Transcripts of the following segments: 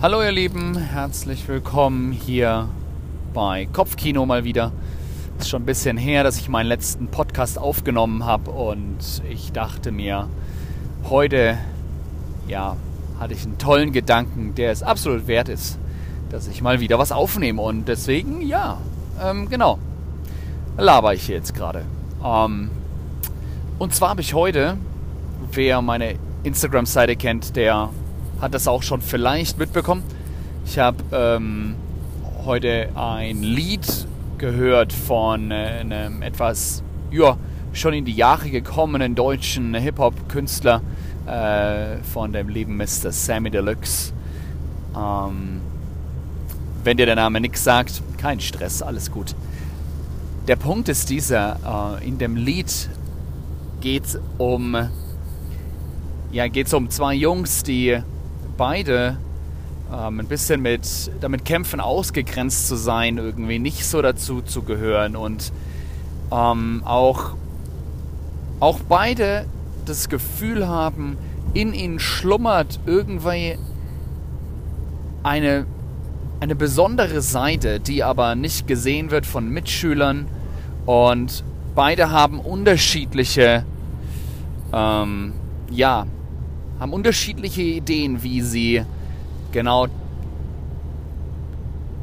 Hallo ihr Lieben, herzlich willkommen hier bei Kopfkino mal wieder. Es ist schon ein bisschen her, dass ich meinen letzten Podcast aufgenommen habe und ich dachte mir, heute ja, hatte ich einen tollen Gedanken, der es absolut wert ist, dass ich mal wieder was aufnehme und deswegen ja, ähm, genau, laber ich jetzt gerade. Ähm, und zwar habe ich heute, wer meine Instagram-Seite kennt, der hat das auch schon vielleicht mitbekommen. Ich habe ähm, heute ein Lied gehört von äh, einem etwas, ja, schon in die Jahre gekommenen deutschen Hip-Hop-Künstler äh, von dem lieben Mr. Sammy Deluxe. Ähm, wenn dir der Name nichts sagt, kein Stress, alles gut. Der Punkt ist dieser, äh, in dem Lied geht es um, ja, um zwei Jungs, die beide ähm, ein bisschen mit damit kämpfen, ausgegrenzt zu sein, irgendwie nicht so dazu zu gehören und ähm, auch, auch beide das Gefühl haben, in ihnen schlummert irgendwie eine, eine besondere Seite, die aber nicht gesehen wird von Mitschülern und beide haben unterschiedliche ähm, ja, haben unterschiedliche Ideen, wie sie genau,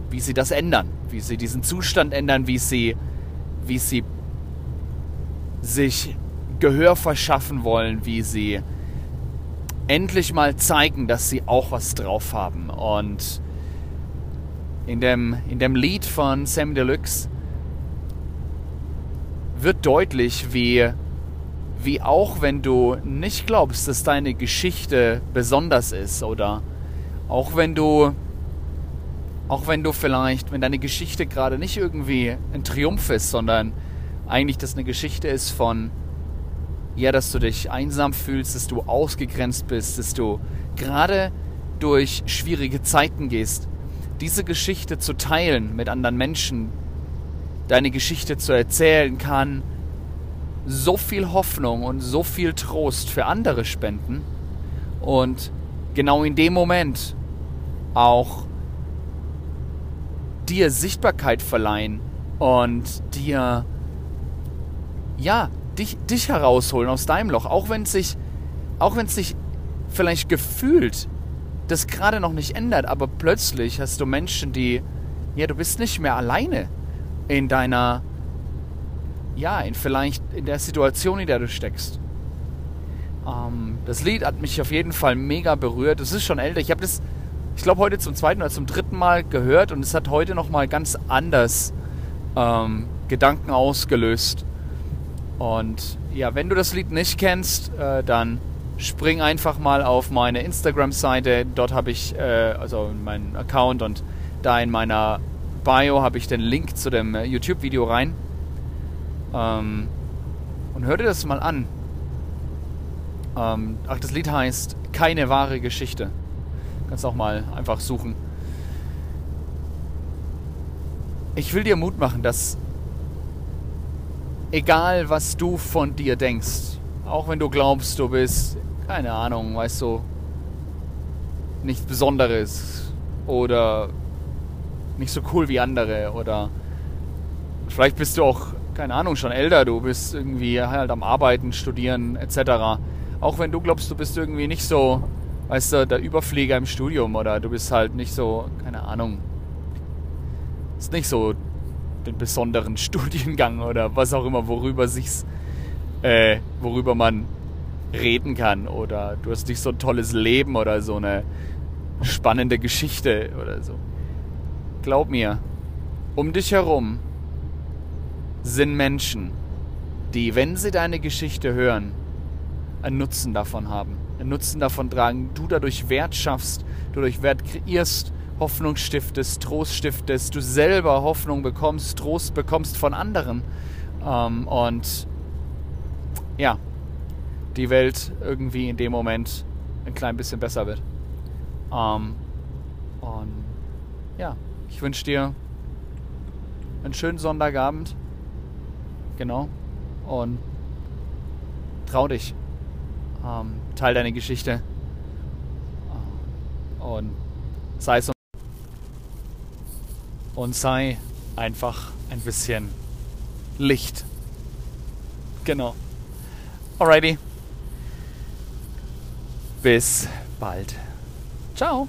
wie sie das ändern, wie sie diesen Zustand ändern, wie sie, wie sie sich Gehör verschaffen wollen, wie sie endlich mal zeigen, dass sie auch was drauf haben. Und in dem, in dem Lied von Sam Deluxe wird deutlich, wie wie auch wenn du nicht glaubst, dass deine Geschichte besonders ist oder? Auch wenn du auch wenn du vielleicht, wenn deine Geschichte gerade nicht irgendwie ein Triumph ist, sondern eigentlich das eine Geschichte ist von ja, dass du dich einsam fühlst, dass du ausgegrenzt bist, dass du gerade durch schwierige Zeiten gehst, diese Geschichte zu teilen mit anderen Menschen, deine Geschichte zu erzählen kann, so viel Hoffnung und so viel Trost für andere spenden und genau in dem Moment auch dir Sichtbarkeit verleihen und dir ja dich, dich herausholen aus deinem Loch, auch wenn es sich auch wenn es sich vielleicht gefühlt das gerade noch nicht ändert, aber plötzlich hast du Menschen, die ja du bist nicht mehr alleine in deiner ja, in vielleicht in der Situation, in der du steckst. Ähm, das Lied hat mich auf jeden Fall mega berührt. Es ist schon älter. Ich habe das, ich glaube, heute zum zweiten oder zum dritten Mal gehört und es hat heute nochmal ganz anders ähm, Gedanken ausgelöst. Und ja, wenn du das Lied nicht kennst, äh, dann spring einfach mal auf meine Instagram-Seite. Dort habe ich, äh, also meinen Account und da in meiner Bio habe ich den Link zu dem äh, YouTube-Video rein. Ähm, und hör dir das mal an. Ähm, ach, das Lied heißt Keine wahre Geschichte. Kannst auch mal einfach suchen. Ich will dir Mut machen, dass egal was du von dir denkst, auch wenn du glaubst, du bist, keine Ahnung, weißt du, nichts Besonderes oder nicht so cool wie andere oder vielleicht bist du auch keine Ahnung, schon älter, du bist irgendwie halt am Arbeiten, Studieren etc. Auch wenn du glaubst, du bist irgendwie nicht so, weißt du, der Überflieger im Studium oder du bist halt nicht so, keine Ahnung, ist nicht so den besonderen Studiengang oder was auch immer, worüber sich's, äh, worüber man reden kann oder du hast nicht so ein tolles Leben oder so eine spannende Geschichte oder so. Glaub mir, um dich herum sind Menschen, die, wenn sie deine Geschichte hören, einen Nutzen davon haben, einen Nutzen davon tragen, du dadurch Wert schaffst, du dadurch Wert kreierst, Hoffnung stiftest, Trost stiftest, du selber Hoffnung bekommst, Trost bekommst von anderen. Ähm, und ja, die Welt irgendwie in dem Moment ein klein bisschen besser wird. Ähm, und ja, ich wünsche dir einen schönen Sonntagabend Genau. Und trau dich. Ähm, teil deine Geschichte. Und Sei so. Und sei einfach ein bisschen Licht. Genau. Alrighty. Bis bald. Ciao.